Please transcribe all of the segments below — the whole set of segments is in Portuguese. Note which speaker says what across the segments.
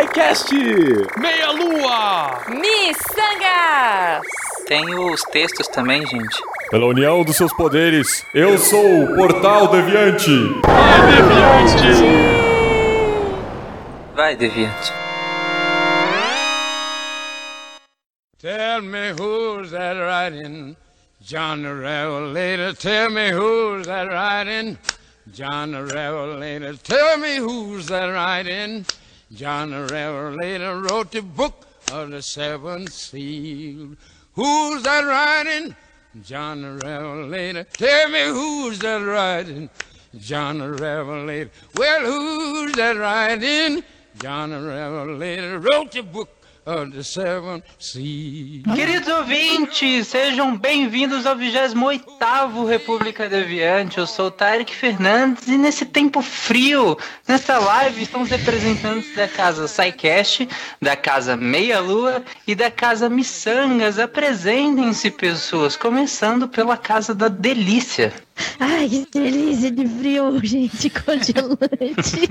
Speaker 1: SciCast!
Speaker 2: Meia Lua!
Speaker 3: Miçangas!
Speaker 4: Tem os textos também, gente.
Speaker 1: Pela união dos seus poderes, eu sou o Portal Deviante!
Speaker 2: Vai, Deviante!
Speaker 4: Vai, Deviante.
Speaker 5: Tell me who's that riding? John the Revelator. Tell me who's that riding? John the Revelator. Tell me who's that riding? John the Revelator wrote the book of the seven seals. Who's that writing? John the Revelator. Tell me who's that writing? John the Revelator. Well, who's that writing? John the Revelator wrote the book of the seven seas.
Speaker 4: Queridos ouvintes, sejam bem-vindos ao 28º República Deviante. Eu sou o Tarek Fernandes e nesse tempo frio, nessa live, estamos representantes da casa SciCast, da casa Meia Lua e da casa Missangas. Apresentem-se, pessoas, começando pela casa da Delícia.
Speaker 6: Ai, que delícia de frio, gente, congelante.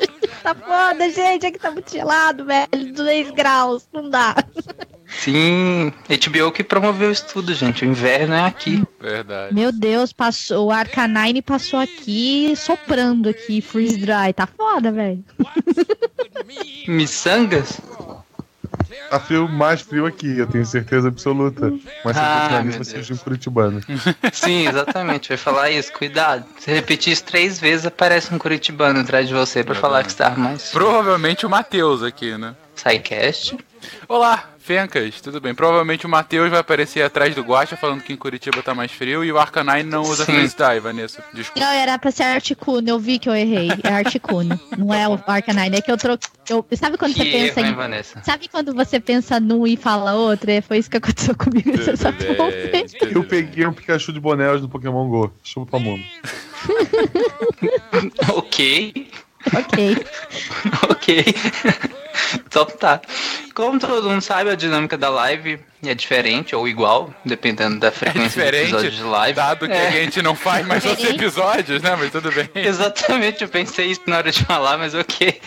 Speaker 6: tá foda, gente, aqui tá muito gelado, velho, 2 graus, não dá.
Speaker 4: Sim, HBO que promoveu isso tudo, gente. O inverno é aqui.
Speaker 2: Verdade.
Speaker 6: Meu Deus, passou, o Arcanine passou aqui soprando aqui, freeze dry, tá foda, velho.
Speaker 4: Missangas?
Speaker 7: Tá frio, mais frio aqui, eu tenho certeza absoluta. Mas se
Speaker 4: Ah,
Speaker 7: você seja um curitibano.
Speaker 4: Sim, exatamente. Vai falar isso, cuidado. Se repetir isso três vezes, aparece um curitibano atrás de você pra falar que está mais
Speaker 2: Provavelmente o Matheus aqui, né?
Speaker 4: SciCast.
Speaker 2: Olá, Fencas, tudo bem? Provavelmente o Matheus vai aparecer atrás do Guacha falando que em Curitiba tá mais frio e o Arcanine não usa. Freeze Die, Vanessa. Desculpa.
Speaker 6: Não, era pra ser Articuno, eu vi que eu errei. É Articuno, não é o Arcanine. É que eu troquei. Eu, sabe quando
Speaker 4: Que
Speaker 6: você pensa
Speaker 4: erro,
Speaker 6: em.
Speaker 4: Vanessa?
Speaker 6: Sabe quando você pensa num e fala outro? É, Foi isso que aconteceu comigo nessa
Speaker 2: Tudo
Speaker 6: porra.
Speaker 2: bem, tudo
Speaker 7: Eu peguei um Pikachu de bonés do Pokémon GO. Chupa o mundo.
Speaker 4: ok,
Speaker 6: Ok.
Speaker 4: ok. então tá. Como todo mundo sabe, a dinâmica da live é diferente ou igual, dependendo da
Speaker 2: É
Speaker 4: frequência dos episódios de live.
Speaker 2: dado que
Speaker 4: É.
Speaker 2: a gente não faz mais outros
Speaker 6: Diferente.
Speaker 2: episódios, né? Mas tudo bem.
Speaker 4: Exatamente, eu pensei isso na hora de falar, mas ok.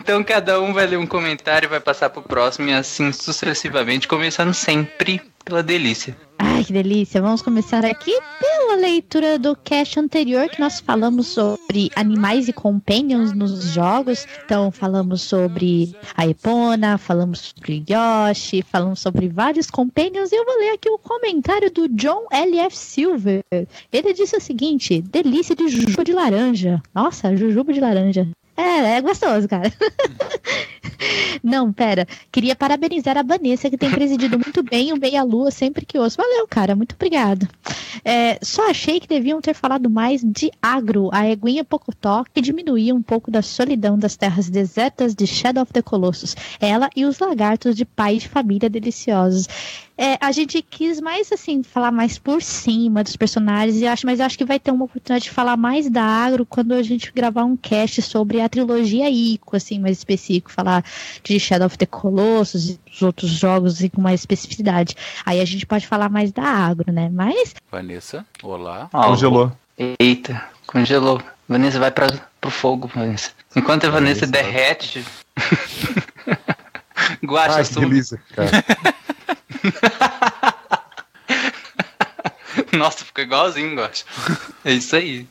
Speaker 4: Então cada um vai ler um comentário e vai passar pro próximo e assim sucessivamente, começando sempre pela delícia.
Speaker 6: Ai, que delícia. Vamos começar aqui pela leitura do cast anterior, que nós falamos sobre animais e companions nos jogos. Então, falamos sobre a Epona, falamos sobre Yoshi, falamos sobre vários companions. E eu vou ler aqui o comentário do John L.F. Silver. Ele disse o seguinte: delícia de jujuba de laranja. Nossa, jujuba de laranja. É, é gostoso, cara. Não, pera. Queria parabenizar a Vanessa, que tem presidido muito bem o Meia Lua sempre que ouço. Valeu, cara. Muito obrigado. É, só achei que deviam ter falado mais de agro, a eguinha Pocotó, que diminuía um pouco da solidão das terras desertas de Shadow of the Colossus. Ela e os lagartos de pai de família deliciosos. É, a gente quis mais, assim, falar mais por cima dos personagens, e acho, mas acho que vai ter uma oportunidade de falar mais da agro quando a gente gravar um cast sobre a trilogia Ico, assim, mais específico, falar de Shadow of the Colossus e dos outros jogos e com mais especificidade. Aí a gente pode falar mais da agro, né? Mas
Speaker 2: Vanessa, olá.
Speaker 4: Ó,
Speaker 7: Congelou.
Speaker 4: Eita, congelou. Vanessa vai pra, pro fogo, Vanessa. Enquanto a Vanessa
Speaker 7: Vanessa.
Speaker 4: derrete. Guacha,
Speaker 7: Ai, que delícia, cara.
Speaker 4: Nossa, ficou igualzinho, Guacha. É isso aí.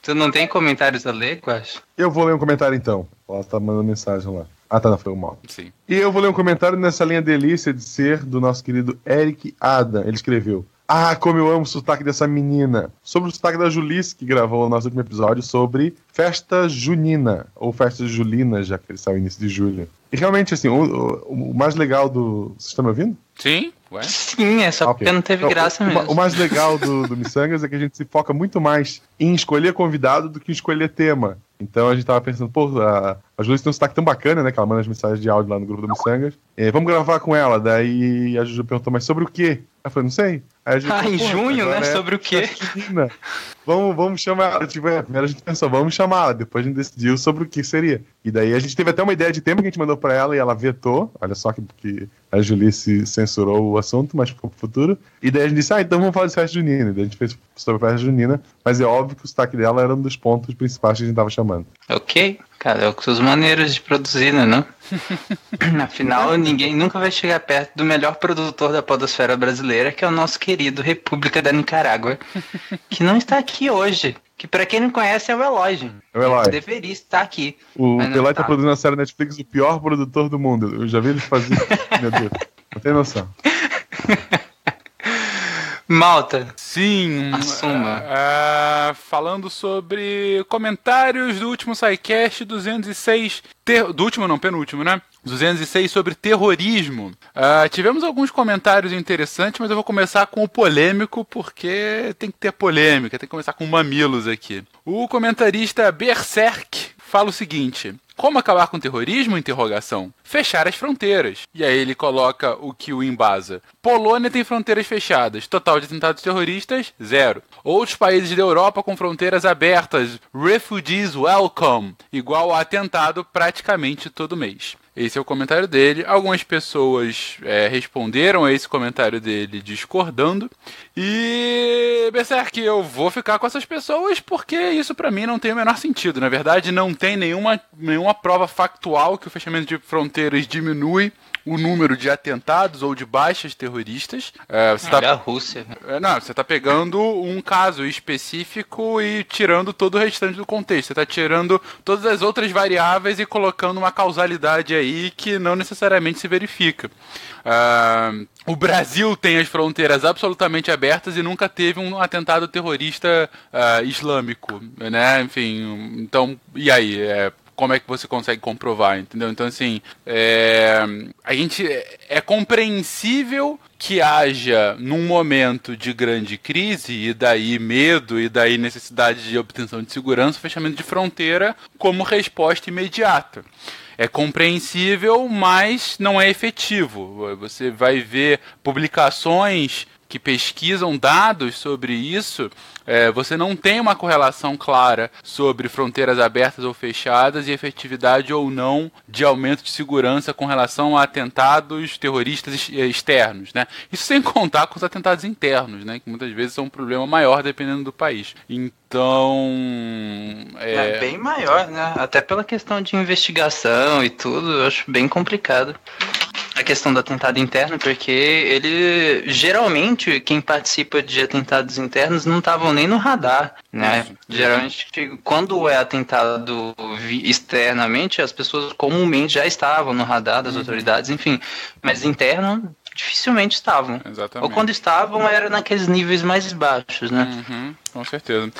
Speaker 4: Tu não tem comentários a ler, Guacha?
Speaker 7: Eu vou ler um comentário então. Ela tá mandando mensagem lá. Ah, tá, não, foi o mal.
Speaker 2: Sim.
Speaker 7: E eu vou ler um comentário nessa linha delícia de ser do nosso querido Eric Adam. Ele escreveu: Ah, como eu amo o sotaque dessa menina. Sobre o sotaque da Julice, que gravou o nosso último episódio sobre festa junina, ou festa julina, já que ele saiu no início de julho. E realmente, assim, o, o- o mais legal do. Vocês estão me ouvindo?
Speaker 2: Sim? Ué?
Speaker 4: Sim, é só
Speaker 7: Ok.
Speaker 4: porque não teve
Speaker 7: Então,
Speaker 4: graça
Speaker 7: o,
Speaker 4: mesmo.
Speaker 7: O mais legal do, do Missangas é que a gente se foca muito mais em escolher convidado do que em escolher tema. Então a gente tava pensando, pô, a, a Julice tem um sotaque tão bacana, né? Que ela manda as mensagens de áudio lá no grupo do Missangas. É, vamos gravar com ela. Daí a Juju perguntou, mas sobre o quê? Ela falou, não sei. Aí a Juju
Speaker 4: Ah, em
Speaker 7: "Pô,
Speaker 4: junho, né?
Speaker 7: é
Speaker 4: Sobre o quê?
Speaker 7: Vamos, vamos chamar ela. Tipo, é, primeiro a gente pensou, vamos chamá-la. Depois a gente decidiu sobre o que seria. E daí a gente teve até uma ideia de tema que a gente mandou pra ela e ela vetou. Olha só que, que a Julice censurou o assunto, mas ficou pro futuro. E daí a gente disse, ah, então vamos falar de festa junina. E daí a gente fez sobre festa junina, mas é óbvio que o sotaque dela era um dos pontos principais que a gente tava chamando.
Speaker 4: Ok, cara, é o que suas maneiras de produzir, né? Não? Afinal, ninguém nunca vai chegar perto do melhor produtor da podosfera brasileira, que é o nosso querido República da Nicarágua, que não está aqui hoje. Que pra quem não conhece é o Eloy.
Speaker 7: É o Eloy.
Speaker 4: Deveria estar aqui.
Speaker 7: O Eloy tá
Speaker 4: tá.
Speaker 7: produzindo a série Netflix, o pior produtor do mundo. Eu já vi ele fazer. Meu Deus. Não tem noção.
Speaker 4: Malta,
Speaker 2: Sim.
Speaker 4: Assuma.
Speaker 2: ah, falando sobre comentários do último SciCast 206. ter- Do último, não, penúltimo, né? 206 sobre terrorismo. Ah, tivemos alguns comentários interessantes, mas eu vou começar com o polêmico, porque tem que ter polêmica, tem que começar com mamilos aqui. O comentarista Berserk fala o seguinte: como acabar com o terrorismo? Fechar as fronteiras. E aí ele coloca o que o embasa. Polônia tem fronteiras fechadas. Total de atentados terroristas, zero. Outros países da Europa com fronteiras abertas. Refugees welcome. Igual a atentado praticamente todo mês. Esse é o comentário dele. Algumas pessoas é, responderam a esse comentário dele discordando. E, Berserk, eu vou ficar com essas pessoas porque isso pra mim não tem o menor sentido. Na verdade, não tem nenhuma, nenhuma prova factual que o fechamento de fronteiras diminui o número de atentados ou de baixas terroristas. É, você tá-
Speaker 4: olha a Rússia.
Speaker 2: é, Não, você tá pegando um caso específico e tirando todo o restante do contexto. Você tá tirando todas as outras variáveis e colocando uma causalidade aí que não necessariamente se verifica. Ah, o Brasil tem as fronteiras absolutamente abertas e nunca teve um atentado terrorista ah, islâmico, né? Enfim, então, e aí? É, como é que você consegue comprovar, entendeu? Então, assim, é, a gente é compreensível que haja num momento de grande crise e daí medo e daí necessidade de obtenção de segurança, fechamento de fronteira como resposta imediata. É compreensível, mas não é efetivo. Você vai ver publicações que pesquisam dados sobre isso, é, você não tem uma correlação clara sobre fronteiras abertas ou fechadas e efetividade ou não de aumento de segurança com relação a atentados terroristas eh, externos, né? Isso sem contar com os atentados internos, né? Que muitas vezes são um problema maior dependendo do país. Então,
Speaker 4: É, bem maior, né? Até pela questão de investigação e tudo, eu acho bem complicado. A questão do atentado interno, porque ele geralmente quem participa de atentados internos não estavam nem no radar, né? Geralmente quando é atentado externamente, as pessoas comumente já estavam no radar das autoridades, enfim, mas interno dificilmente estavam.
Speaker 2: exatamente.
Speaker 4: Ou quando estavam era naqueles níveis mais baixos, né?
Speaker 2: Uhum, com certeza.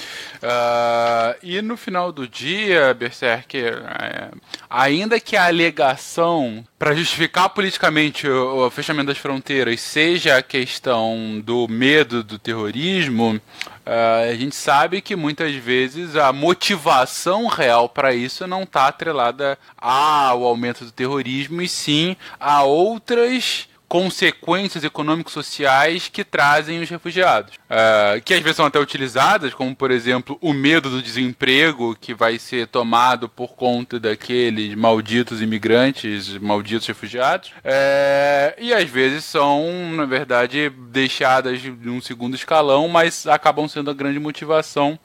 Speaker 2: Ah, e no final do dia, Berserker, é, ainda que a alegação para justificar politicamente o, o fechamento das fronteiras seja a questão do medo do terrorismo, ah, a gente sabe que muitas vezes a motivação real para isso não está atrelada ao aumento do terrorismo e sim a outras consequências econômico-sociais que trazem os refugiados. Ah, que às vezes são até utilizadas, como por exemplo o medo do desemprego que vai ser tomado por conta daqueles malditos imigrantes, malditos refugiados. É, e às vezes são, na verdade, deixadas de um segundo escalão, mas acabam sendo a grande motivação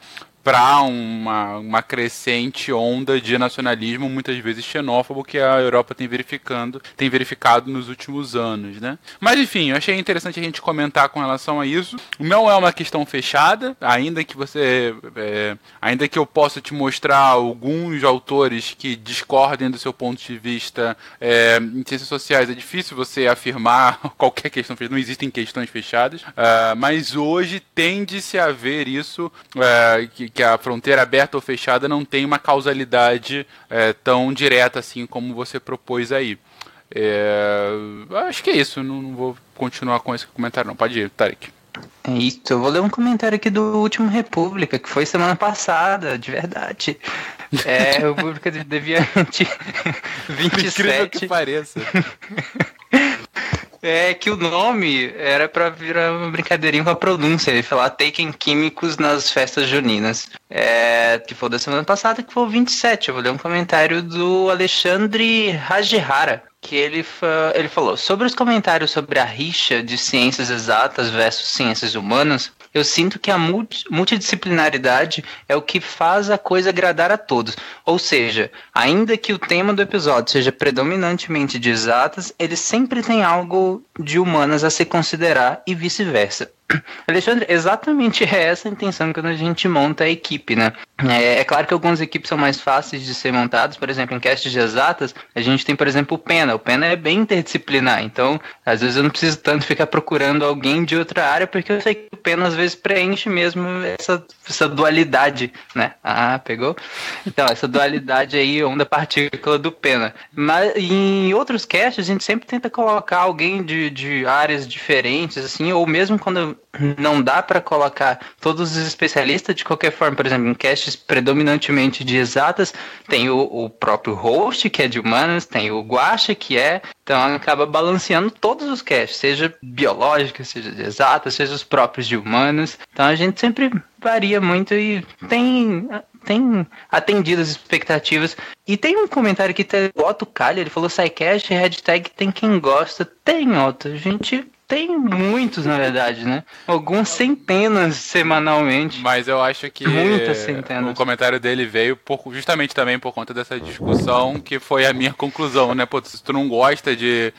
Speaker 2: para uma, uma crescente onda de nacionalismo, muitas vezes xenófobo, que a Europa tem verificando, tem verificado nos últimos anos, né? Mas enfim, eu achei interessante a gente comentar com relação a isso. Não é uma questão fechada, ainda que você, é, ainda que eu possa te mostrar alguns autores que discordem do seu ponto de vista é, em ciências sociais, é difícil você afirmar qualquer questão fechada, não existem questões fechadas, ah, mas hoje tende-se a ver isso, é, que, que a fronteira aberta ou fechada não tem uma causalidade é, tão direta assim como você propôs aí. É, acho que é isso, não, não vou continuar com esse comentário não, pode ir, Tarek.
Speaker 4: É isso, eu vou ler um comentário aqui do último República, que foi semana passada, de verdade. É, República de Deviante
Speaker 2: Incrível que
Speaker 4: 27.
Speaker 2: pareça.
Speaker 4: É que o nome era pra virar uma brincadeirinha com a pronúncia, ele falar taken químicos nas festas juninas. É, que foi da semana passada, que foi o 27. Eu vou ler um comentário do Alexandre Rajihara, que ele, fa- ele falou sobre os comentários sobre a rixa de ciências exatas versus ciências humanas. Eu sinto que a multi, multidisciplinaridade é o que faz a coisa agradar a todos. Ou seja, ainda que o tema do episódio seja predominantemente de exatas, ele sempre tem algo de humanas a se considerar e vice-versa. Alexandre, exatamente é essa a intenção quando a gente monta a equipe, né? É, é, claro que algumas equipes são mais fáceis de ser montadas, por exemplo, em castes de exatas, a gente tem, por exemplo, o Pena. O Pena é bem interdisciplinar, então às vezes eu não preciso tanto ficar procurando alguém de outra área, porque eu sei que o Pena às vezes preenche mesmo essa, essa dualidade, né? Ah, pegou? Então, essa dualidade aí, onda-partícula do Pena. Mas em outros castes, a gente sempre tenta colocar alguém de, de áreas diferentes, assim, ou mesmo quando não dá para colocar todos os especialistas de qualquer forma. Por exemplo, em castes predominantemente de exatas, tem o, o próprio host, que é de humanas, tem o guacha, que é. Então acaba balanceando todos os castes, seja biológica, seja de exatas, seja os próprios de humanas. Então a gente sempre varia muito e tem tem atendido as expectativas. E tem um comentário que tem o Otto Calha, ele falou SciCast, hashtag tem quem gosta. Tem, Otto. A gente tem muitos, na verdade, né? Algumas centenas semanalmente.
Speaker 2: Mas eu acho que
Speaker 4: Muitas centenas.
Speaker 2: o comentário dele veio por, justamente também por conta dessa discussão, que foi a minha conclusão, né? Pô, se tu não gosta de,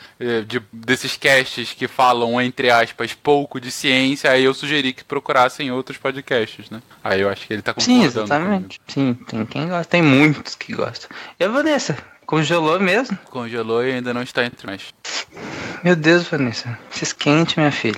Speaker 2: de desses casts que falam, entre aspas, pouco de ciência, aí eu sugeri que procurassem outros podcasts, né? Aí eu acho que ele tá concordando.
Speaker 4: Sim, exatamente. Sim, tem quem gosta. Tem muitos que gostam. E a Vanessa? Congelou mesmo?
Speaker 2: Congelou e ainda não está entre nós.
Speaker 4: Meu Deus, Vanessa. Se esquente, minha filha.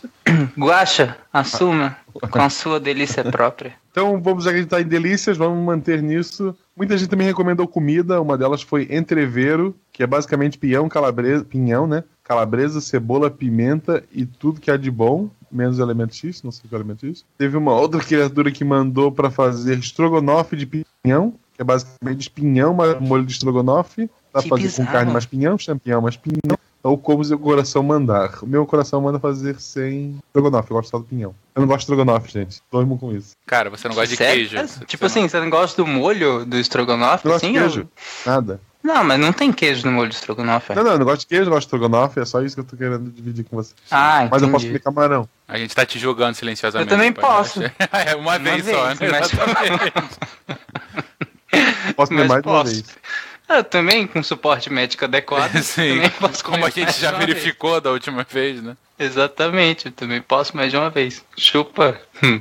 Speaker 4: Guacha, assuma com a sua delícia própria.
Speaker 7: Então vamos acreditar em delícias, vamos manter nisso. Muita gente também recomendou comida, uma delas foi entreveiro, que é basicamente pinhão, calabresa, pinhão, né? Calabresa, cebola, pimenta e tudo que há de bom, menos elemento X, não sei que é elemento X. Teve uma outra criatura que mandou para fazer estrogonofe de pinhão, que é basicamente pinhão, mas molho de estrogonofe. Dá
Speaker 4: Que
Speaker 7: pra fazer
Speaker 4: bizarro.
Speaker 7: com carne mais pinhão, champignon mais pinhão. Ou como o coração mandar. O meu coração manda fazer sem estrogonofe, eu gosto só do pinhão. Eu não gosto de estrogonofe, gente. Dormo com isso.
Speaker 2: Cara, você não gosta de
Speaker 4: Sério?
Speaker 2: queijo.
Speaker 4: Tipo
Speaker 2: Você
Speaker 4: assim, você não gosta do molho do estrogonofe?
Speaker 7: Eu não gosto
Speaker 4: assim,
Speaker 7: de
Speaker 4: ou-
Speaker 7: queijo. Nada.
Speaker 4: Não, mas não tem queijo no molho do estrogonofe.
Speaker 7: Não, não, eu não gosto de queijo, eu gosto de estrogonofe, é só isso que eu tô querendo dividir com você.
Speaker 4: Ah,
Speaker 7: Mas eu posso
Speaker 4: entendi.
Speaker 7: comer camarão.
Speaker 2: não- A gente tá te julgando silenciosamente.
Speaker 4: Eu também posso.
Speaker 2: é uma, vez, só,
Speaker 4: vez,
Speaker 2: né?
Speaker 4: mas-.
Speaker 7: Posso
Speaker 4: Mas
Speaker 7: mais de uma
Speaker 4: posso.
Speaker 7: vez.
Speaker 4: Eu também, com suporte médico adequado,
Speaker 2: Sim,
Speaker 4: também posso
Speaker 2: como a gente já
Speaker 4: uma vez.
Speaker 2: verificou da última vez, né?
Speaker 4: Exatamente, eu também posso mais de uma vez. Chupa. Hum.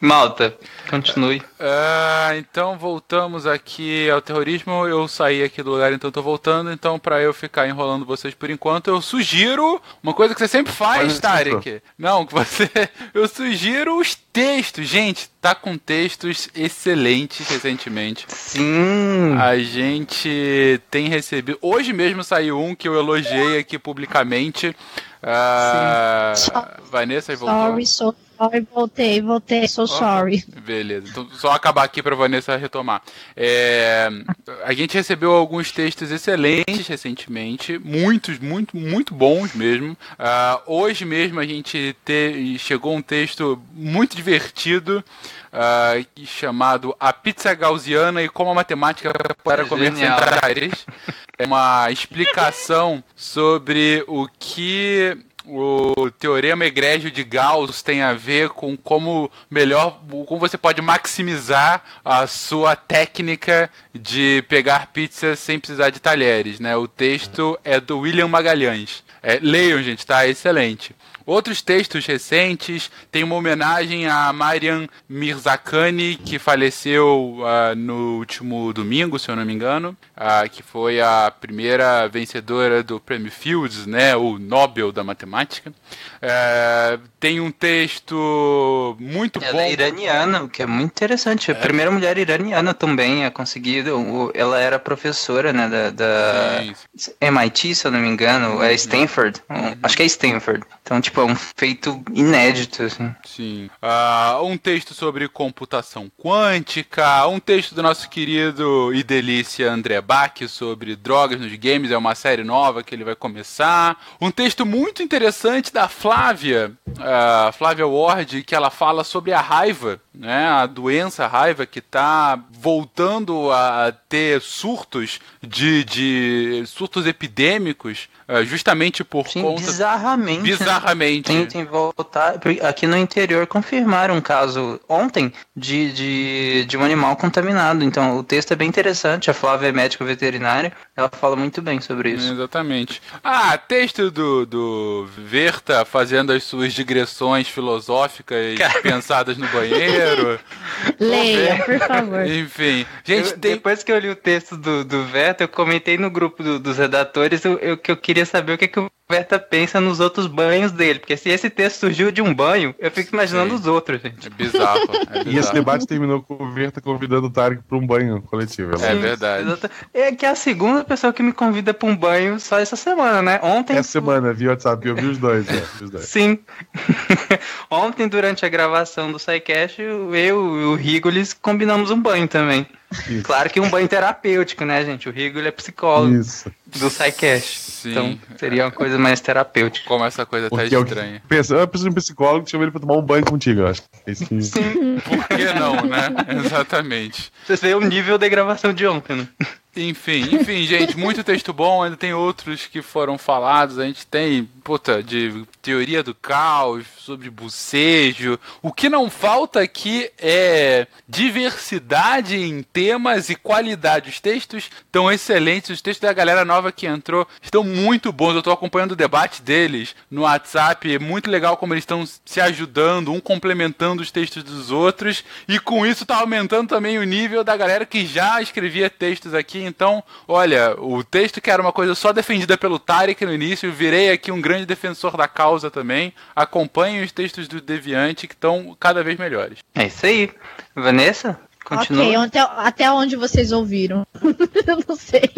Speaker 4: Malta, continue.
Speaker 2: Ah, então voltamos aqui ao terrorismo. Eu saí aqui do lugar, então tô voltando. Então, pra eu ficar enrolando vocês por enquanto, eu sugiro uma coisa que você sempre faz,
Speaker 7: Mas,
Speaker 2: Tarek. Não, que você. Eu sugiro os textos. Gente, tá com textos excelentes recentemente.
Speaker 4: Sim.
Speaker 2: A gente tem recebido. Hoje mesmo saiu um que eu elogiei aqui publicamente. Ah,
Speaker 6: Sim.
Speaker 2: Vanessa voltou.
Speaker 6: Sorry, so sorry, voltei, voltei, so sorry.
Speaker 2: Beleza, então só acabar aqui para Vanessa retomar. É, a gente recebeu alguns textos excelentes recentemente, muitos, muito, muito bons mesmo. Ah, hoje mesmo a gente te- chegou um texto muito divertido. ah, chamado A Pizza Gaussiana e como a Matemática para comer
Speaker 4: Genial.
Speaker 2: centrais. É uma explicação sobre o que o teorema egrégio de Gauss tem a ver com como melhor, como você pode maximizar a sua técnica de pegar pizza sem precisar de talheres, né? O texto é do William Magalhães. É, leiam, gente, tá? Excelente. Outros textos recentes tem uma homenagem a Mariam Mirzakhani, que faleceu ah, no último domingo, se eu não me engano, ah, que foi a primeira vencedora do Prêmio Fields, né, o Nobel da Matemática. Eh, tem um texto muito
Speaker 4: Ela
Speaker 2: bom.
Speaker 4: é iraniana, o que é muito interessante. A primeira mulher iraniana também a conseguir. Ela era professora, né, da, da MIT, se eu não me engano, é Stanford. Um, Acho que é Stanford. Então, tipo, é um feito inédito, assim.
Speaker 2: Sim. Ah, um texto sobre computação quântica, um texto do nosso querido e delícia André Bach sobre drogas nos games, é uma série nova que ele vai começar. Um texto muito interessante da Flávia, ah, Flávia Ward, que ela fala sobre a raiva, né? A doença a raiva que está voltando a ter surtos de, de surtos epidêmicos, ah, justamente por
Speaker 4: Sim,
Speaker 2: conta
Speaker 4: bizarramente. né?
Speaker 2: bizarramente Exatamente.
Speaker 4: Tem, tem que voltar. Aqui no interior confirmaram um caso ontem de, de, de um animal contaminado. Então o texto é bem interessante. A Flávia é médica veterinária. Ela fala muito bem sobre isso.
Speaker 2: Exatamente. Ah, texto do, do Verta fazendo as suas digressões filosóficas pensadas no banheiro.
Speaker 6: Leia, por favor.
Speaker 2: Enfim. Gente,
Speaker 4: Eu-
Speaker 2: tem.
Speaker 4: Depois que eu li o texto do, do Verta, eu comentei no grupo do- dos redatores eu, eu- que eu queria saber o que, que o Verta pensa nos outros banhos dele. Porque se esse texto surgiu de um banho, eu fico imaginando
Speaker 2: Sim.
Speaker 4: os outros, gente.
Speaker 2: É bizarro. É
Speaker 7: E esse
Speaker 2: bizarro.
Speaker 7: debate terminou com o Verta convidando o Tarek para um banho coletivo.
Speaker 2: É
Speaker 7: Ela-
Speaker 2: verdade.
Speaker 4: É que é a segunda pessoa que me convida pra um banho só essa semana, né? Ontem.
Speaker 7: Essa semana, vi o WhatsApp, eu vi os dois. é, os dois.
Speaker 4: Sim. Ontem, durante a gravação do SciCast, eu e o Rigolis combinamos um banho também.
Speaker 7: Isso.
Speaker 4: Claro que um banho terapêutico, né, gente? O Rigoli é psicólogo
Speaker 7: Isso.
Speaker 4: do SciCast.
Speaker 2: Sim.
Speaker 4: Então, seria uma coisa mais terapêutica.
Speaker 2: Como essa coisa tá
Speaker 7: Porque é o
Speaker 2: estranha.
Speaker 7: que pensa, eu preciso de um psicólogo que chama ele pra tomar um banho contigo, eu acho. Esse que-
Speaker 2: Por que não, né? Exatamente.
Speaker 4: Vocês veem o nível da gravação de ontem, né?
Speaker 2: Enfim, enfim, gente, muito texto bom, ainda tem outros que foram falados, a gente tem, puta, de teoria do caos, sobre bucejo. O que não falta aqui é diversidade em temas e qualidade. Os textos estão excelentes, os textos da galera nova que entrou estão muito bons. Eu tô acompanhando o debate deles no WhatsApp, é muito legal como eles estão se ajudando, um complementando os textos dos outros, e com isso tá aumentando também o nível da galera que já escrevia textos aqui. Então, olha, o texto que era uma coisa só defendida pelo Tarek no início, virei aqui um grande defensor da causa também. Acompanhem os textos do Deviante que estão cada vez melhores.
Speaker 4: É isso aí. Vanessa, continua.
Speaker 6: Ok, até, até onde vocês ouviram? Eu não sei.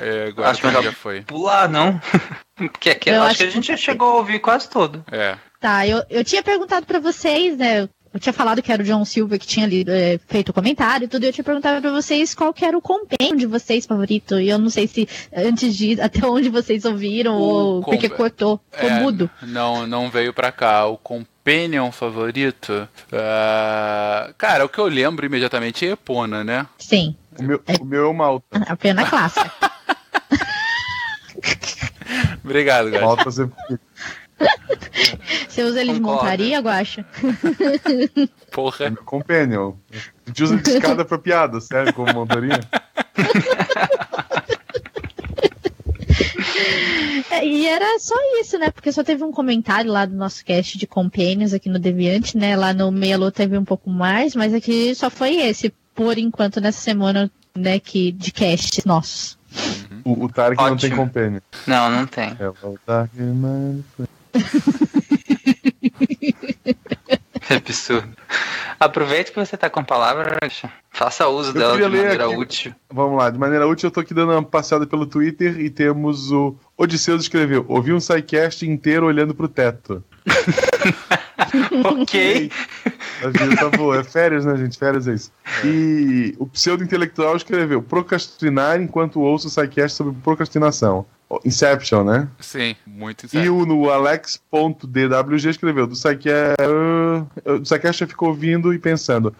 Speaker 2: É, agora
Speaker 4: Acho
Speaker 2: que
Speaker 4: melhor-
Speaker 2: já foi.
Speaker 4: Pular, não. Porque aqui, acho,
Speaker 6: acho
Speaker 4: que a gente já chegou a ouvir quase todo.
Speaker 2: É.
Speaker 6: Tá, eu, eu tinha perguntado pra vocês, né? Eu tinha falado que era o John Silver que tinha lido, é, feito o comentário e tudo. e Eu tinha perguntado pra vocês qual que era o compêndio de vocês favorito. E eu não sei se antes de até onde vocês ouviram
Speaker 2: O
Speaker 6: ou porque
Speaker 2: comp-
Speaker 6: cortou. Ficou
Speaker 2: É,
Speaker 6: mudo.
Speaker 2: Não, não veio pra cá. O Companion favorito. ah, cara, o que eu lembro imediatamente é Epona, né?
Speaker 6: Sim,
Speaker 7: O meu, o meu é o Malta.
Speaker 6: a pena clássica.
Speaker 2: Obrigado, galera.
Speaker 7: Malta sempre.
Speaker 6: Você usa ele de montaria, Guacha?
Speaker 7: É
Speaker 2: Porra.
Speaker 7: meu companion. A gente usa de escada pra piada, sério, como montaria.
Speaker 6: É, e era só isso, né? Porque só teve um comentário lá do nosso cast de Companions aqui no Deviante, né? Lá no Meia Lua teve um pouco mais, mas aqui só foi esse, por enquanto, nessa semana, né, que, de casts nossos.
Speaker 7: O, o Tarek não tem
Speaker 4: Ótimo.
Speaker 7: companion.
Speaker 4: Não, não tem.
Speaker 7: É o Tarek, mano.
Speaker 4: É absurdo. Aproveite que você tá com a palavra, Racha. faça uso
Speaker 7: Eu
Speaker 4: dela de maneira
Speaker 7: aqui.
Speaker 4: útil.
Speaker 7: Vamos lá, de maneira útil, eu tô aqui dando uma passeada pelo Twitter e temos o Odisseus escreveu: ouvi um sidecast inteiro olhando pro teto.
Speaker 4: ok.
Speaker 7: A vida tá boa. É férias, né, gente? Férias é isso. E o pseudo-intelectual escreveu: procrastinar enquanto ouço o sidecast sobre procrastinação. Inception, né?
Speaker 2: Sim, muito
Speaker 7: E
Speaker 2: sincero.
Speaker 7: o no alex.dwg escreveu: do sidecast, do sidecast eu fico ouvindo e pensando: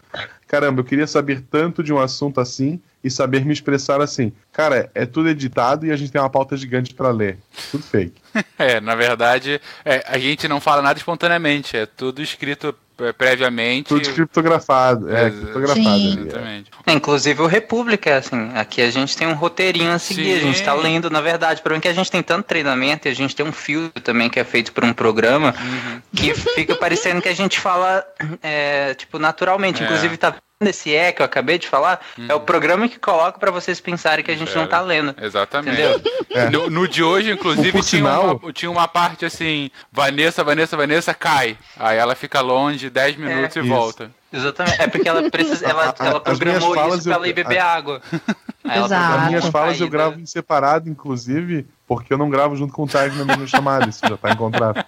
Speaker 7: caramba, eu queria saber tanto de um assunto assim e saber me expressar assim. Cara, é tudo editado e a gente tem uma pauta gigante pra ler. Tudo fake.
Speaker 2: É, na verdade, é, a gente não fala nada espontaneamente, é tudo escrito é, previamente.
Speaker 7: Tudo criptografado. É,
Speaker 2: É,
Speaker 7: criptografado.
Speaker 6: Sim.
Speaker 7: ali, é.
Speaker 2: Exatamente.
Speaker 4: É, Inclusive o República, é assim, aqui a gente tem um roteirinho a seguir, a gente tá
Speaker 2: Sim.
Speaker 4: lendo, na verdade, por que a gente tem tanto treinamento e a gente tem um filtro também que é feito por um programa
Speaker 2: Uhum.
Speaker 4: que fica parecendo que a gente fala, é, tipo, naturalmente.
Speaker 2: É.
Speaker 4: Inclusive, tá vendo esse é que eu acabei de falar? É o programa que coloca pra vocês pensarem que a gente
Speaker 2: Uhum. É.
Speaker 4: não tá lendo.
Speaker 2: Exatamente.
Speaker 4: Entendeu?
Speaker 7: É.
Speaker 2: No, no de hoje, inclusive, tinha,
Speaker 7: sinal-
Speaker 2: uma, tinha uma parte assim: Vanessa, Vanessa, Vanessa, cai. Aí ela fica longe 10 minutos e
Speaker 7: Isso.
Speaker 2: volta.
Speaker 4: Exatamente. É porque ela precisa, ela,
Speaker 7: A- a-
Speaker 4: ela programou
Speaker 7: minhas falas
Speaker 4: isso pra
Speaker 7: eu-
Speaker 4: ela ir beber água. Aí ela
Speaker 6: Exato.
Speaker 7: As minhas
Speaker 4: a
Speaker 7: falas eu gravo em separado, inclusive, porque eu não gravo junto com o Tarek na mesma chamada. Isso já tá em contrato.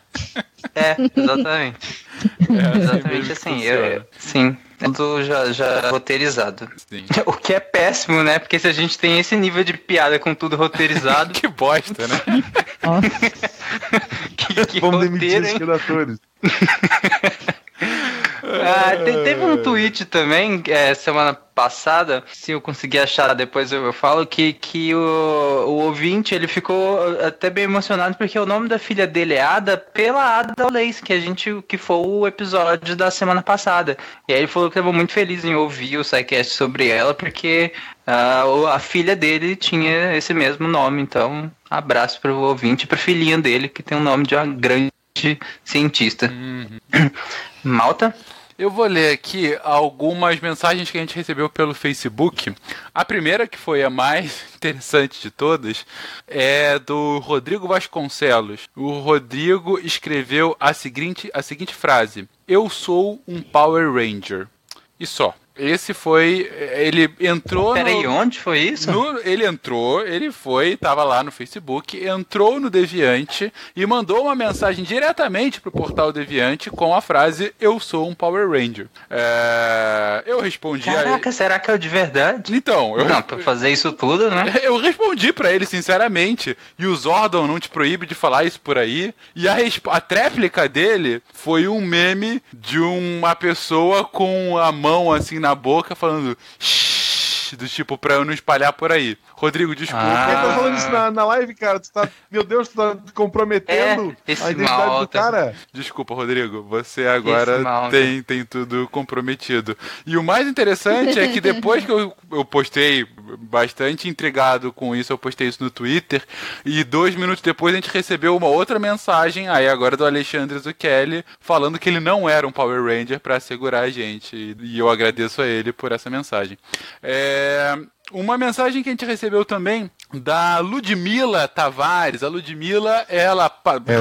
Speaker 4: É, exatamente.
Speaker 2: É,
Speaker 4: Exatamente
Speaker 2: mesmo que
Speaker 4: assim.
Speaker 2: funciona.
Speaker 4: Eu, sim. Tudo já, já roteirizado.
Speaker 2: Sim.
Speaker 4: O que é péssimo, né? Porque se a gente tem esse nível de piada com tudo roteirizado,
Speaker 2: Que bosta, né?
Speaker 4: Que, que
Speaker 7: Vamos demitir
Speaker 4: roteiro,
Speaker 7: os
Speaker 4: hein?
Speaker 7: redatores.
Speaker 4: Ah, te- teve um tweet também, é, semana passada, se eu conseguir achar depois eu, eu falo, que, que o, o ouvinte ele ficou até bem emocionado porque o nome da filha dele é Ada pela Ada Leis, que a gente que foi o episódio da semana passada. E aí ele falou que estava muito feliz em ouvir o SciCast sobre ela, porque ah, o- a filha dele tinha esse mesmo nome. Então, abraço pro ouvinte e pra filhinha dele, que tem o nome de uma grande cientista. Malta?
Speaker 2: Eu vou ler aqui algumas mensagens que a gente recebeu pelo Facebook. A primeira, que foi a mais interessante de todas, é do Rodrigo Vasconcelos. O Rodrigo escreveu a seguinte, a seguinte frase: Eu sou um Power Ranger. E só. Esse foi. Ele entrou.
Speaker 4: Peraí,
Speaker 2: no...
Speaker 4: onde foi isso?
Speaker 2: No- ele entrou, ele foi, tava lá no Facebook, entrou no Deviante e mandou uma mensagem diretamente pro portal Deviante com a frase Eu sou um Power Ranger. É, eu respondi a
Speaker 4: Caraca, será que é o de verdade?
Speaker 2: Então, eu,
Speaker 4: Não, pra fazer isso tudo, né?
Speaker 2: eu respondi pra ele sinceramente. E o Zordon não te proíbe de falar isso por aí. E a, resp- a tréplica dele foi um meme de uma pessoa com a mão assim na boca falando. "Shh", Do tipo, pra eu não espalhar por aí. Rodrigo, desculpa.
Speaker 4: Ah.
Speaker 7: Quem tá falando isso na, na live, cara? Tu tá, meu Deus, tu tá comprometendo
Speaker 4: É, esse
Speaker 7: a identidade do cara.
Speaker 2: Desculpa, Rodrigo. Você agora tem, tem tudo comprometido. E o mais interessante é que depois que eu, eu postei, bastante intrigado com isso, eu postei isso no Twitter. E dois minutos depois a gente recebeu uma outra mensagem, aí agora do Alexandre Zucchelli, falando que ele não era um Power Ranger pra segurar a gente. E, e eu agradeço a ele por essa mensagem. É. Uma mensagem que a gente recebeu também da Ludmila Tavares. A Ludmila, ela.
Speaker 7: É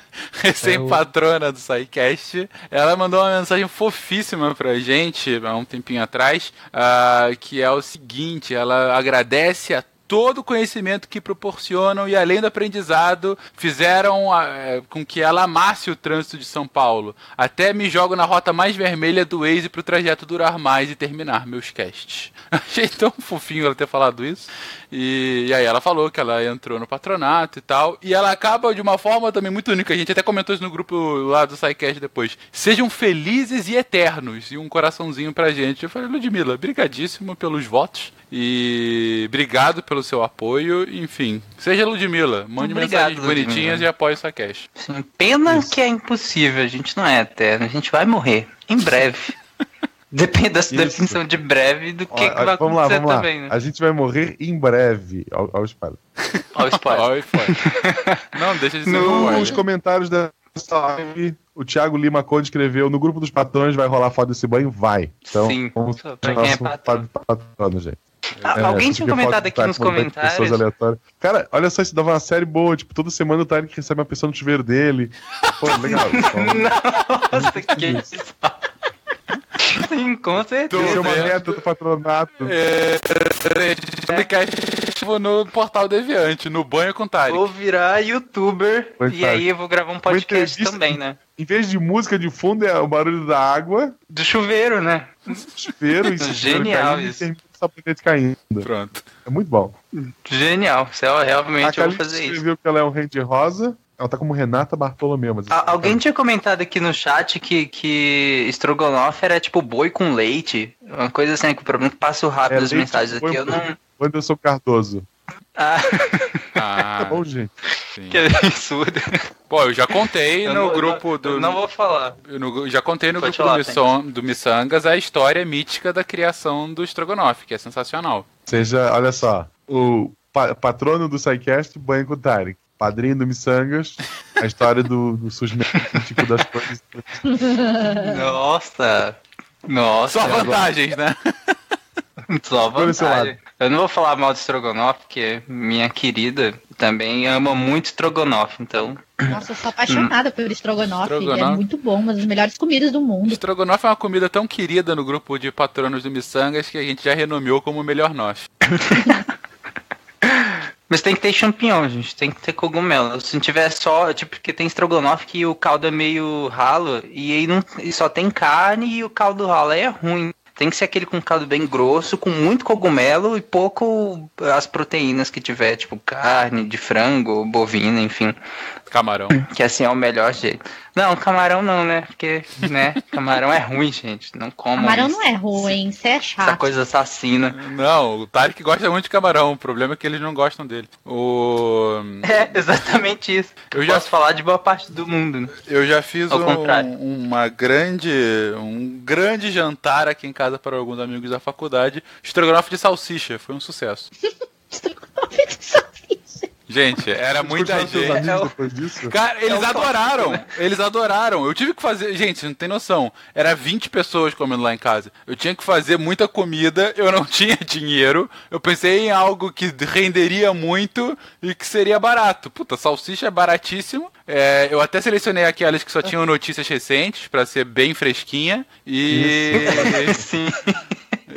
Speaker 2: Recém-patrona do SciCast. Ela mandou uma mensagem fofíssima pra gente há um tempinho atrás, ah, que é o seguinte: ela agradece a todo o conhecimento que proporcionam e além do aprendizado fizeram ah, eh, com que ela amasse o trânsito de São Paulo. Até me jogo na rota mais vermelha do Waze pro trajeto durar mais e terminar meus casts. Achei tão fofinho ela ter falado isso. E, e aí ela falou que ela entrou no patronato e tal. E ela acaba de uma forma também muito única. A gente até comentou isso no grupo lá do SciCast depois. Sejam felizes e eternos. E um coraçãozinho pra gente. Eu falei, Ludmilla, brigadíssimo pelos votos. E obrigado pelo seu apoio. Enfim, seja Ludmilla. Mande
Speaker 4: Obrigado,
Speaker 2: mensagens bonitinhas
Speaker 4: Ludmilla.
Speaker 2: e apoie o SciCast.
Speaker 4: Sim, Pena que é impossível, a gente não é eterno, a gente vai morrer. Em breve. Depende da
Speaker 7: Isso.
Speaker 4: definição de breve do que,
Speaker 7: Ó,
Speaker 4: que vai
Speaker 7: vamos lá,
Speaker 4: acontecer
Speaker 7: vamos lá.
Speaker 4: também, né?
Speaker 7: A gente vai morrer em breve. Ao, ao spoiler.
Speaker 4: Olha o spoiler.
Speaker 2: Olha. Não, deixa de ser.
Speaker 7: Nos comentários dessa live, o Thiago Lima Conde escreveu: no grupo dos patrões vai rolar foto desse banho? Vai. Então,
Speaker 4: Sim,
Speaker 7: vamos
Speaker 4: pra
Speaker 7: pro
Speaker 4: quem é patrão.
Speaker 7: gente.
Speaker 4: Ah,
Speaker 7: É,
Speaker 4: Alguém tinha comentado aqui
Speaker 7: do
Speaker 4: nos
Speaker 7: mandando Pessoas
Speaker 4: comentários.
Speaker 7: aleatórias. Cara, olha só, isso dava uma série boa. Tipo, toda semana o Tarek recebe uma pessoa no chuveiro dele. Pô, legal. Então,
Speaker 4: Nossa, que isso. Sim, com
Speaker 7: Isso é
Speaker 4: certeza.
Speaker 7: uma meta do patronato.
Speaker 2: É, podcast no portal Deviante, no banho com Tarek.
Speaker 4: Vou virar youtuber
Speaker 7: Pois
Speaker 4: e
Speaker 7: tá.
Speaker 4: aí eu vou gravar um podcast também, né?
Speaker 7: Em vez de música de fundo, é o barulho da água,
Speaker 4: Do chuveiro, né?
Speaker 7: chuveiro e chuveiro
Speaker 4: Genial
Speaker 7: caindo, e
Speaker 4: isso.
Speaker 7: Sabonete caindo.
Speaker 2: Pronto.
Speaker 7: É muito bom.
Speaker 4: Genial.
Speaker 7: A
Speaker 4: realmente eu vou
Speaker 7: Kalista
Speaker 4: fazer isso.
Speaker 7: escreveu que ela é um Ranger rosa. Ela tá como Renata Bartolomeu, mas...
Speaker 4: A- alguém tinha comentado aqui no chat que, que estrogonofe era tipo boi com leite. Uma coisa assim, que o problema é que passo rápido
Speaker 7: É
Speaker 4: as mensagens aqui. Eu não.
Speaker 7: Anderson Cardoso.
Speaker 4: Ah,
Speaker 2: Ah,
Speaker 7: Tá bom, gente.
Speaker 2: sim.
Speaker 4: que absurdo.
Speaker 2: Pô, eu já contei
Speaker 4: Eu
Speaker 2: no
Speaker 4: não-
Speaker 2: grupo
Speaker 4: eu
Speaker 2: do.
Speaker 4: Não vou falar.
Speaker 2: eu no- já contei no
Speaker 4: Pode
Speaker 2: grupo do,
Speaker 4: falar,
Speaker 2: Misson, do Missangas a história mítica da criação do Estrogonofe, que é sensacional.
Speaker 7: Seja, olha só, o pa- patrono do SciCast, banho com o Tarek. Padrinho do Missangas, a história do, do surgimento científico das coisas.
Speaker 4: Nossa. Nossa.
Speaker 2: Só vantagens, né?
Speaker 4: Só vantagem. Eu não vou falar mal de estrogonofe, porque minha querida também ama muito estrogonofe, então.
Speaker 6: Nossa, eu sou apaixonada por estrogonofe.
Speaker 2: Estrogonofe.
Speaker 6: É muito bom, uma das melhores comidas do mundo.
Speaker 2: Estrogonofe é uma comida tão querida no grupo de patronos do Missangas que a gente já renomeou como o melhor nós.
Speaker 4: Mas tem que ter champignon, gente. Tem que ter cogumelo. Se não tiver só, tipo, porque tem estrogonofe que o caldo é meio ralo e aí não, e só tem carne e o caldo ralo aí é ruim. Tem que ser aquele com caldo bem grosso, com muito cogumelo e pouco as proteínas que tiver, tipo carne de frango, bovina, enfim.
Speaker 2: Camarão.
Speaker 4: Que assim é o melhor jeito. Não, camarão não, né? Porque, né? Camarão é ruim, gente. Não como.
Speaker 6: Camarão
Speaker 4: isso.
Speaker 6: não é ruim, isso é
Speaker 4: Essa
Speaker 6: chato.
Speaker 4: coisa assassina.
Speaker 2: Não, o Tarek gosta muito de camarão. O problema é que eles não gostam dele. O...
Speaker 4: É, exatamente isso.
Speaker 2: Eu já-
Speaker 4: posso falar de boa parte do mundo. né?
Speaker 2: Eu já fiz um- uma grande, um grande jantar aqui em casa para alguns amigos da faculdade. Estrogonofe de salsicha, foi um sucesso.
Speaker 6: Estrogonofe de salsicha.
Speaker 2: Gente, era muita gente.
Speaker 7: disso?
Speaker 2: Cara, eles
Speaker 4: É um
Speaker 2: adoraram.
Speaker 4: tópico, né?
Speaker 2: Eles adoraram. Eu tive que fazer. Gente, não tem noção. Era 20 pessoas comendo lá em casa. Eu tinha que fazer muita comida. Eu não tinha dinheiro. Eu pensei em algo que renderia muito e que seria barato. Puta, salsicha é baratíssimo. É, eu até selecionei aquelas que só tinham notícias recentes pra ser bem fresquinha. E.
Speaker 4: Sim.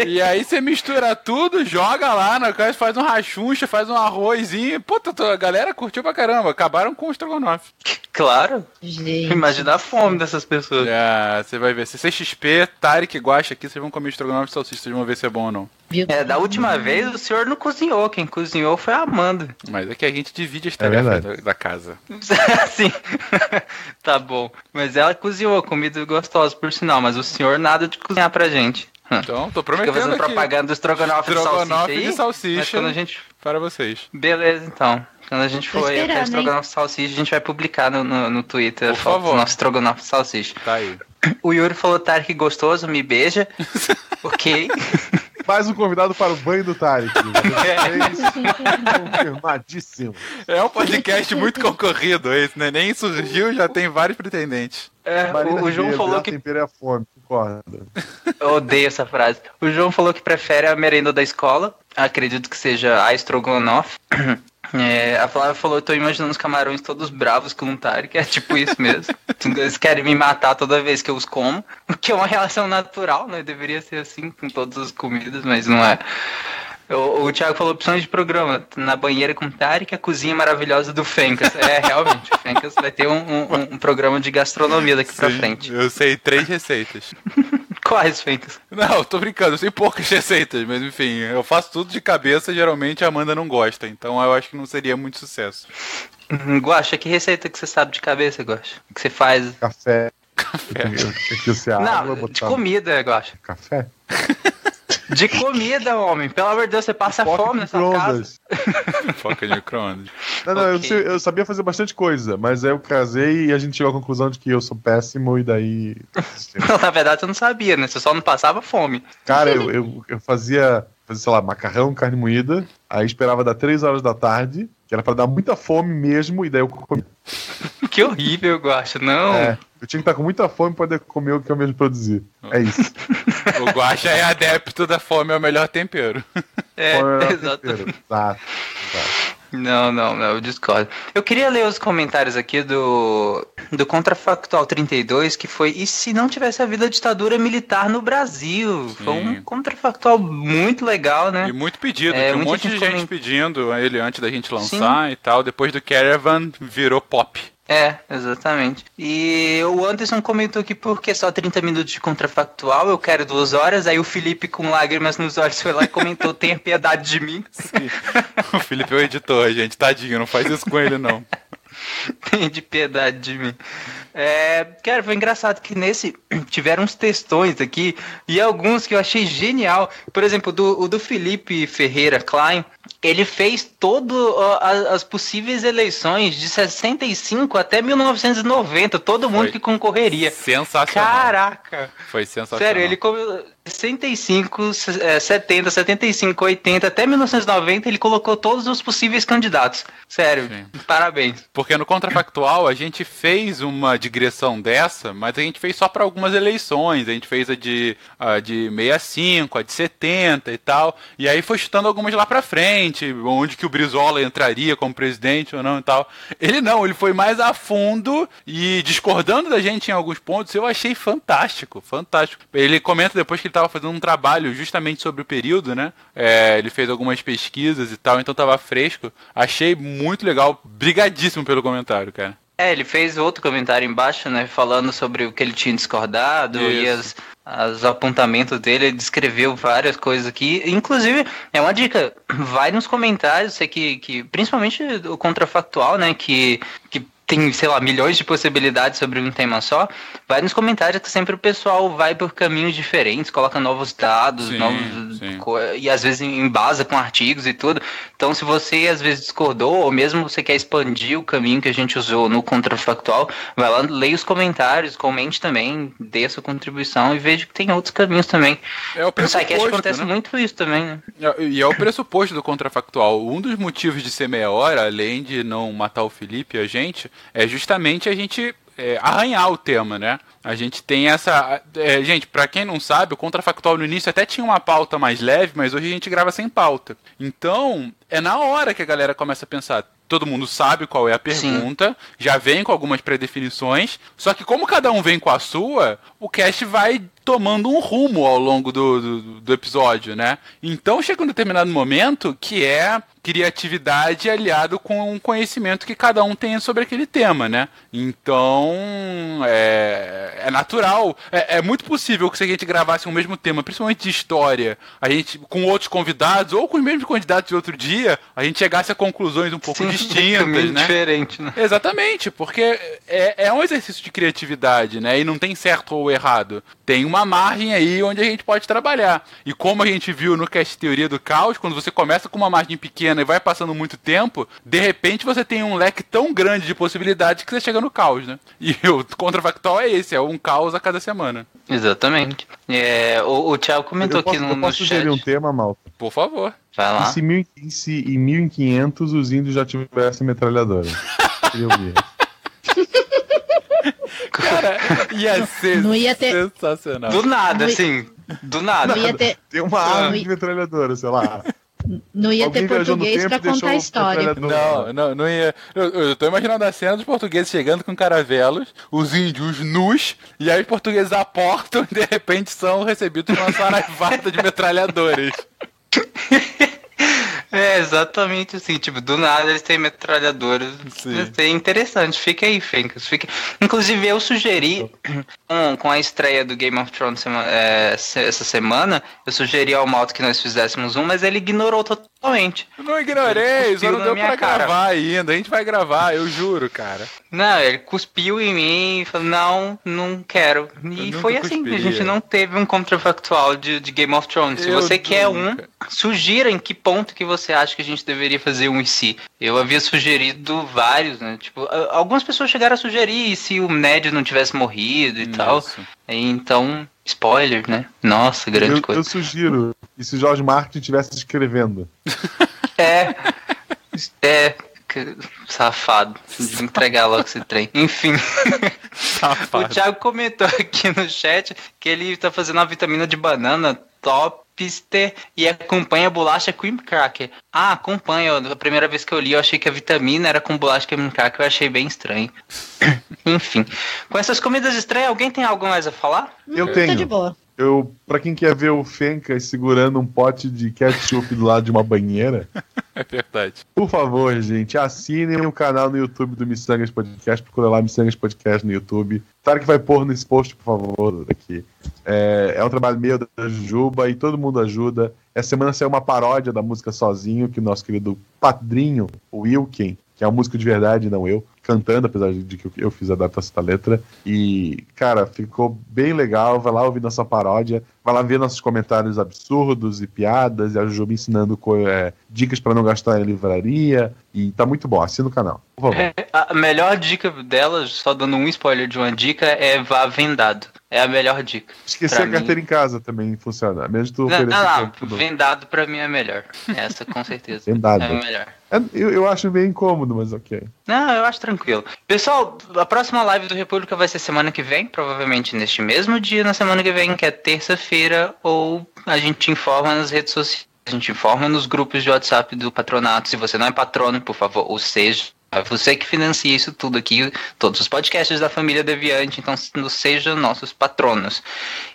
Speaker 2: E aí você mistura tudo, joga lá na casa, faz um rachuncha, faz um arrozinho. Puta, a galera curtiu pra caramba. Acabaram com o estrogonofe.
Speaker 4: Claro.
Speaker 6: Gente.
Speaker 4: Imagina a fome dessas pessoas.
Speaker 2: É, você vai ver. CCXP, Tarek gosta aqui, vocês vão comer estrogonofe de salsicha, vocês vão ver se é bom ou não.
Speaker 4: É, da última vez o senhor não cozinhou. Quem cozinhou foi a Amanda.
Speaker 2: Mas é que a gente divide as
Speaker 7: É
Speaker 2: tarefas
Speaker 7: verdade.
Speaker 2: da, da casa.
Speaker 4: Sim. tá bom. Mas ela cozinhou comida gostosa, por sinal. Mas o senhor nada de cozinhar pra gente.
Speaker 2: Então, tô
Speaker 4: Fica
Speaker 2: prometendo
Speaker 4: fazendo
Speaker 2: aqui
Speaker 4: propaganda do estrogonofe,
Speaker 2: Estrogonofe
Speaker 4: de
Speaker 2: de
Speaker 4: salsicha. aí,
Speaker 2: salsicha.
Speaker 4: Mas quando a gente...
Speaker 2: para vocês.
Speaker 4: Beleza, então. Quando a gente for estrogonofe de salsicha, a gente vai publicar no, no, no Twitter
Speaker 2: Por
Speaker 4: a foto
Speaker 2: favor.
Speaker 4: do nosso estrogonofe de salsicha.
Speaker 2: Tá aí.
Speaker 4: O Yuri falou, Tarek gostoso, me beija. ok.
Speaker 7: Mais um convidado para o banho do Tarek. Confirmadíssimo.
Speaker 2: É um podcast muito concorrido esse, né? Nem surgiu, já tem vários pretendentes.
Speaker 4: É,
Speaker 7: Marina
Speaker 4: o, o João
Speaker 7: Ribeiro,
Speaker 4: falou que
Speaker 7: tempero a fome, concorda.
Speaker 4: Eu odeio essa frase. O João falou que prefere a merenda da escola. Acredito que seja a estrogonofe. É, a Flávia falou, eu tô imaginando os camarões todos bravos com o Tarek, é tipo isso mesmo. Eles querem me matar toda vez que eu os como, o que é uma relação natural, né? Deveria ser assim com todas as comidas, mas não é. O, o Thiago falou opções de programa. Na banheira com o Tarek, a cozinha maravilhosa do Fencas. É, realmente, o Fencas vai ter um, um- um programa de gastronomia daqui pra
Speaker 2: Sim,
Speaker 4: frente.
Speaker 2: Eu sei três receitas.
Speaker 4: Quais, Fencas?
Speaker 2: Não, tô brincando, eu sei poucas receitas, mas enfim, eu faço tudo de cabeça, geralmente a Amanda não gosta, então eu acho que não seria muito sucesso.
Speaker 4: Hum, Guaxa, que receita que você sabe de cabeça, Guaxa? Que você faz?
Speaker 7: Café.
Speaker 2: Café.
Speaker 7: Que água,
Speaker 4: Não, de
Speaker 7: botar
Speaker 4: comida, Guaxa.
Speaker 7: café.
Speaker 4: De comida, homem. Pelo amor de Deus, você passa
Speaker 7: Foca
Speaker 4: fome nessa casa.
Speaker 2: Foca de micro-ondas.
Speaker 7: Não, não, eu,
Speaker 4: Ok.
Speaker 7: sei- eu sabia fazer bastante coisa, mas aí eu casei e a gente chegou à conclusão de que eu sou péssimo e daí.
Speaker 4: Não, na verdade, você não sabia, né? Você só não passava fome.
Speaker 7: Cara, eu, eu, eu fazia, fazia, sei lá, macarrão, carne moída, aí esperava dar 3 horas da tarde, era pra dar muita fome mesmo, e daí eu comia.
Speaker 4: Que horrível, Guaxa. Não.
Speaker 7: É, eu tinha que estar com muita fome pra poder comer o que eu mesmo produzi. É isso.
Speaker 2: O Guaxa é adepto da fome, é o melhor tempero.
Speaker 4: É,
Speaker 7: era
Speaker 4: exato.
Speaker 7: tempero. Exato. exato.
Speaker 4: Não, não, não, eu discordo. Eu queria ler os comentários aqui do, do Contrafactual 32, que foi e se não tivesse havido a ditadura militar no Brasil? Foi um
Speaker 2: Sim.
Speaker 4: contrafactual muito legal, né?
Speaker 2: E muito pedido,
Speaker 4: É,
Speaker 2: tinha um monte de
Speaker 4: gente coment-
Speaker 2: pedindo ele antes da gente lançar e tal. Depois do Caravan, virou pop.
Speaker 4: É, exatamente. E o Anderson comentou aqui porque só 30 minutos de contrafactual, eu quero duas horas. Aí o Felipe, com lágrimas nos olhos, foi lá e comentou: tenha piedade de mim.
Speaker 2: O Felipe é o editor, gente. Tadinho, não faz isso com ele, não.
Speaker 4: Tem de piedade de mim. É, cara, foi engraçado que nesse tiveram uns textões aqui e alguns que eu achei genial. Por exemplo, do, o do Felipe Ferreira Klein, ele fez a- as possíveis eleições de 65 até 1990, todo mundo
Speaker 2: Foi
Speaker 4: que concorreria.
Speaker 2: Sensacional.
Speaker 4: Caraca!
Speaker 2: Foi sensacional.
Speaker 4: Sério, ele come- 65, se- é, 70, 75, 80, até 1990 ele colocou todos os possíveis candidatos. Sério,
Speaker 2: Sim.
Speaker 4: parabéns.
Speaker 2: Porque no Contrafactual a gente fez uma digressão dessa, mas a gente fez só para algumas eleições. A gente fez a de, a de 65, a de 70 e tal. E aí foi chutando algumas lá pra frente, onde que o Brizola entraria como presidente ou não e tal. Ele não, ele foi mais a fundo e discordando da gente em alguns pontos. Eu achei fantástico, fantástico. Ele comenta depois que ele estava fazendo um trabalho justamente sobre o período, né? É, ele fez algumas pesquisas e tal, então tava fresco. Achei muito legal. Brigadíssimo pelo comentário, cara.
Speaker 4: É, ele fez outro comentário embaixo, né? Falando sobre o que ele tinha discordado e
Speaker 2: Isso.
Speaker 4: as, os apontamentos dele. Ele descreveu várias coisas aqui. Inclusive, é uma dica: vai nos comentários, sei que, que principalmente o contrafactual, né? Que, que tem, sei lá, milhões de possibilidades sobre um tema só. Vai nos comentários que sempre o pessoal vai por caminhos diferentes, coloca novos dados,
Speaker 2: Sim,
Speaker 4: novos
Speaker 2: sim.
Speaker 4: e às vezes embasa com artigos e tudo. Então, se você às vezes discordou, ou mesmo você quer expandir o caminho que a gente usou no contrafactual, vai lá, leia os comentários, comente também, dê a sua contribuição e veja que tem outros caminhos também.
Speaker 2: É o
Speaker 4: No SciCast
Speaker 2: pressuposto,
Speaker 4: acontece
Speaker 2: né?
Speaker 4: muito isso também, né?
Speaker 2: E é o pressuposto do contrafactual. Um dos motivos de ser meia hora, além de não matar o Felipe e a gente, é justamente a gente é, arranhar o tema, né? A gente tem essa. é, gente, pra quem não sabe, o contrafactual no início até tinha uma pauta mais leve, mas hoje a gente grava sem pauta. Então, é na hora que a galera começa a pensar. Todo mundo sabe qual é a pergunta, já vem com algumas predefinições, só que como cada um vem com a sua, o cast vai tomando um rumo ao longo do, do, do episódio, né? Então chega um determinado momento que é criatividade aliado com o conhecimento que cada um tem sobre aquele tema, né? Então é, é natural, é, é muito possível que se a gente gravasse o mesmo tema, principalmente de história, a gente com outros convidados ou com os mesmos candidatos de outro dia, a gente chegasse a conclusões um pouco
Speaker 4: Sim,
Speaker 2: distintas, né?
Speaker 4: diferente, né?
Speaker 2: Exatamente, porque é, é um exercício de criatividade, né? E não tem certo ou errado. Tem uma margem aí onde a gente pode trabalhar. E como a gente viu no cast Teoria do Caos, quando você começa com uma margem pequena e vai passando muito tempo, de repente você tem um leque tão grande de possibilidades que você chega no caos, né? E o contrafactual é esse, é um caos a cada semana.
Speaker 4: Exatamente. É, o, o Thiago comentou
Speaker 7: Eu posso,
Speaker 4: aqui no,
Speaker 7: eu
Speaker 4: no
Speaker 7: posso
Speaker 4: chat.
Speaker 7: um tema, Malta?
Speaker 2: Por favor.
Speaker 4: Vai
Speaker 7: E
Speaker 4: lá.
Speaker 7: se, mil, e se em 1500 os índios já tivessem metralhadora? Queria ouvir.
Speaker 2: Cara, ia ser
Speaker 6: Não ia ter-
Speaker 2: sensacional.
Speaker 4: Do nada,
Speaker 6: Não ia-
Speaker 4: assim. Do nada.
Speaker 6: Não ia ter,
Speaker 7: Tem uma arma
Speaker 6: Não.
Speaker 7: de metralhadora, sei lá.
Speaker 6: não ia
Speaker 7: Alguém
Speaker 6: ter português
Speaker 7: deixou
Speaker 6: contar a história.
Speaker 2: Não, não, não ia. Eu, eu tô imaginando a cena dos portugueses chegando com caravelos, os índios nus, e aí os portugueses aportam e de repente são recebidos com uma saraivada de metralhadores.
Speaker 4: Exatamente assim, tipo, do nada eles têm metralhadoras. É interessante, fica aí, Fencas. Fica... Inclusive, eu sugeri, com, com a estreia do Game of Thrones é, essa semana, eu sugeri ao Malto que nós fizéssemos um, mas ele ignorou totalmente.
Speaker 2: Eu não ignorei, só não deu pra
Speaker 4: cara.
Speaker 2: gravar ainda. A gente vai gravar, eu juro, cara.
Speaker 4: Não, ele cuspiu em mim e falou, não, não quero. E foi assim, a
Speaker 2: cuspiria.
Speaker 4: gente não teve um contrafactual de, de Game of Thrones. Se
Speaker 2: Eu
Speaker 4: você quer
Speaker 2: nunca.
Speaker 4: um, sugira em que ponto que você acha que a gente deveria fazer um em si. Eu havia sugerido vários, né? Tipo, a- algumas pessoas chegaram a sugerir se o Ned não tivesse morrido e tal.
Speaker 2: Isso.
Speaker 4: Então, spoiler, né? Nossa, grande
Speaker 7: Eu,
Speaker 4: coisa.
Speaker 7: eu sugiro, e se Jorge Martin estivesse escrevendo?
Speaker 4: É. É. que- Safado. De entregar logo esse trem. Enfim. O
Speaker 2: Safado.
Speaker 4: Thiago comentou aqui no chat que ele tá fazendo uma vitamina de banana topster e acompanha bolacha cream cracker. Ah, acompanha. A primeira vez que eu li, eu achei que a vitamina era com bolacha cream cracker, eu achei bem estranho. Enfim. Com essas comidas estranhas, alguém tem algo mais a falar?
Speaker 7: Eu
Speaker 6: Tô de
Speaker 7: tenho.
Speaker 6: boa.
Speaker 7: Eu, pra quem quer ver o Fencas segurando um pote de ketchup do lado de uma banheira,
Speaker 2: É verdade.
Speaker 7: por favor, gente, assinem o canal no YouTube do Missangas Podcast. Procura lá Missangas Podcast no YouTube. Claro que vai pôr nesse post, por favor, aqui. É, é um trabalho meu da Juba e todo mundo ajuda. Essa semana saiu uma paródia da música Sozinho, que o nosso querido padrinho, o Wilken, que é uma música de verdade, não eu, cantando, apesar de que eu fiz a adaptação da letra. E, cara, ficou bem legal. Vai lá ouvir nossa paródia, vai lá ver nossos comentários absurdos e piadas, e a Jujuba ensinando é, dicas para não gastar em livraria. E tá muito bom, assina o canal, por favor.
Speaker 4: É, a melhor dica dela, só dando um spoiler de uma dica, é vá vendado. É a melhor dica.
Speaker 7: Esquecer a carteira em casa também funciona. Mesmo tu
Speaker 4: Não, não, não, vendado pra mim é melhor. Essa com certeza.
Speaker 7: Vendado.
Speaker 4: É a melhor.
Speaker 7: É, Eu, eu acho meio incômodo, mas ok.
Speaker 4: Não, eu acho tranquilo. Pessoal, a próxima live do República vai ser semana que vem, provavelmente neste mesmo dia, na semana que vem, que é terça-feira, ou a gente informa nas redes sociais. A gente informa nos grupos de WhatsApp do patronato. Se você não é patrono, por favor, ou seja. Você que financia isso tudo aqui, todos os podcasts da família Deviante, então sejam nossos patronos.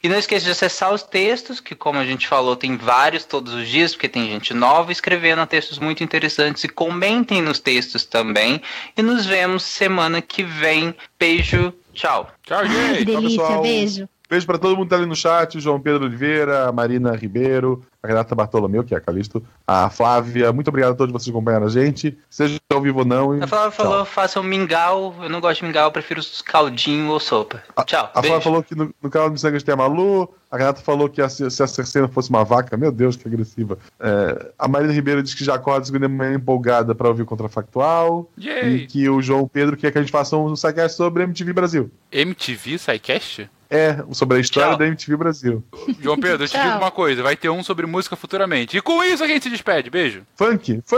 Speaker 4: E não esqueça de acessar os textos, que como a gente falou, tem vários todos os dias, porque tem gente nova escrevendo textos muito interessantes. E comentem nos textos também. E nos vemos semana que vem. Beijo, tchau.
Speaker 2: Tchau,
Speaker 6: Ai, que
Speaker 2: gente.
Speaker 6: delícia,
Speaker 7: pessoal.
Speaker 6: beijo.
Speaker 7: Beijo pra todo mundo que tá ali no chat: João Pedro Oliveira, Marina Ribeiro, a Renata Bartolomeu, que é a Calisto, a Flávia. Muito obrigado a todos vocês que acompanharam a gente. Seja ao vivo ou não. e
Speaker 4: A Flávia
Speaker 7: tchau.
Speaker 4: falou, façam mingau. Eu não gosto de mingau, eu prefiro caldinho ou sopa. Tchau.
Speaker 7: A
Speaker 4: beijo.
Speaker 7: Flávia falou que no, no canal do Missangas tem a Malu. A Renata falou que a- se a Cercena fosse uma vaca, meu Deus, que agressiva. É, a Marina Ribeiro diz que já acorda segunda manhã empolgada pra ouvir o Contrafactual. E
Speaker 2: Yay.
Speaker 7: que o João Pedro quer que a gente faça um sidecast sobre MTV Brasil.
Speaker 2: MTV SciCast?
Speaker 7: É, sobre a história
Speaker 4: Tchau.
Speaker 7: da MTV Brasil.
Speaker 2: João Pedro, eu te digo uma coisa: vai ter um sobre música futuramente. E com isso a gente se despede. Beijo.
Speaker 7: Funk, funk.